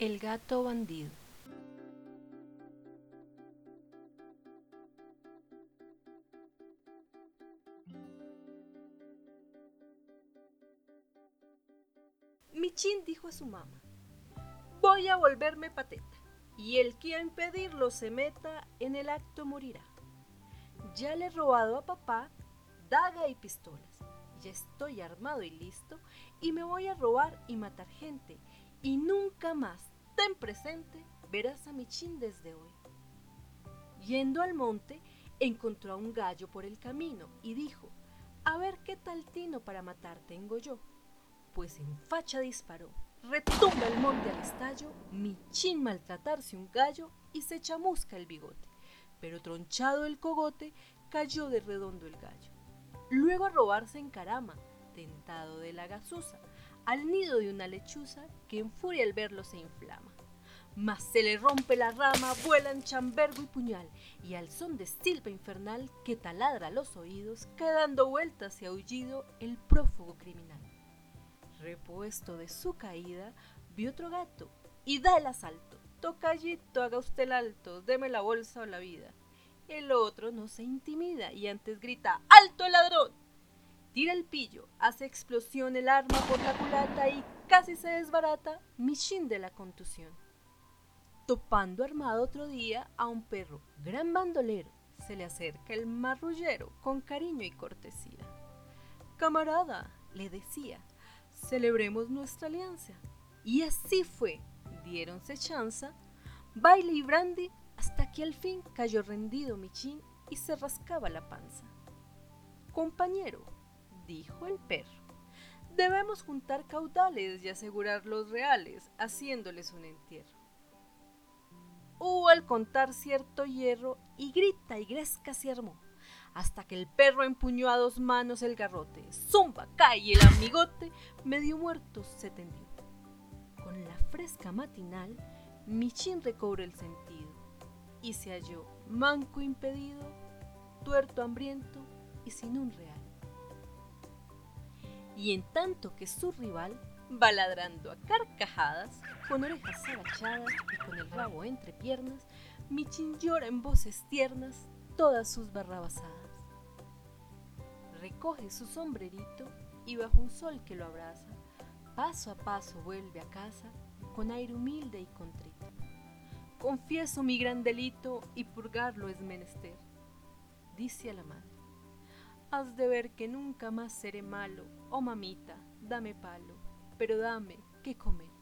El gato bandido. Michin dijo a su mamá, voy a volverme pateta, y el que a impedirlo se meta en el acto morirá. Ya le he robado a papá daga y pistolas, ya estoy armado y listo, y me voy a robar y matar gente, y nunca más, ten presente, verás a Michin desde hoy. Yendo al monte, encontró a un gallo por el camino y dijo, a ver qué tal tino para matar tengo yo. Pues en facha disparó, retumba el monte al estallo, Michin maltratarse un gallo y se chamusca el bigote. Pero tronchado el cogote, cayó de redondo el gallo. Luego a robarse en carama, tentado de la gazuza, al nido de una lechuza que en furia al verlo se inflama. Mas se le rompe la rama, vuelan chambergo y puñal, y al son de silba infernal que taladra los oídos, quedando vueltas y aullido el prófugo criminal. Repuesto de su caída, vio otro gato y da el asalto. Tocallito, haga usted el alto, deme la bolsa o la vida. El otro no se intimida y antes grita, ¡Alto ladrón! Tira el pillo, hace explosión el arma por la culata y casi se desbarata Michin de la contusión. Topando armado otro día a un perro, gran bandolero, se le acerca el marrullero con cariño y cortesía. Camarada, le decía, celebremos nuestra alianza. Y así fue, diéronse chanza, baile y brandy, hasta que al fin cayó rendido Michin y se rascaba la panza. Compañero, dijo el perro. Debemos juntar caudales y asegurar los reales, haciéndoles un entierro. Hubo al contar cierto hierro y grita y gresca se armó, hasta que el perro empuñó a dos manos el garrote. Zumba, cae y el amigote medio muerto se tendió. Con la fresca matinal, Michin recobró el sentido y se halló manco impedido, tuerto hambriento y sin un real y en tanto que su rival va ladrando a carcajadas, con orejas agachadas y con el rabo entre piernas, Michin llora en voces tiernas todas sus barrabasadas. Recoge su sombrerito y bajo un sol que lo abraza, paso a paso vuelve a casa con aire humilde y contrito. Confieso mi gran delito y purgarlo es menester, dice a la madre has de ver que nunca más seré malo. Oh mamita, dame palo, pero dame qué comer.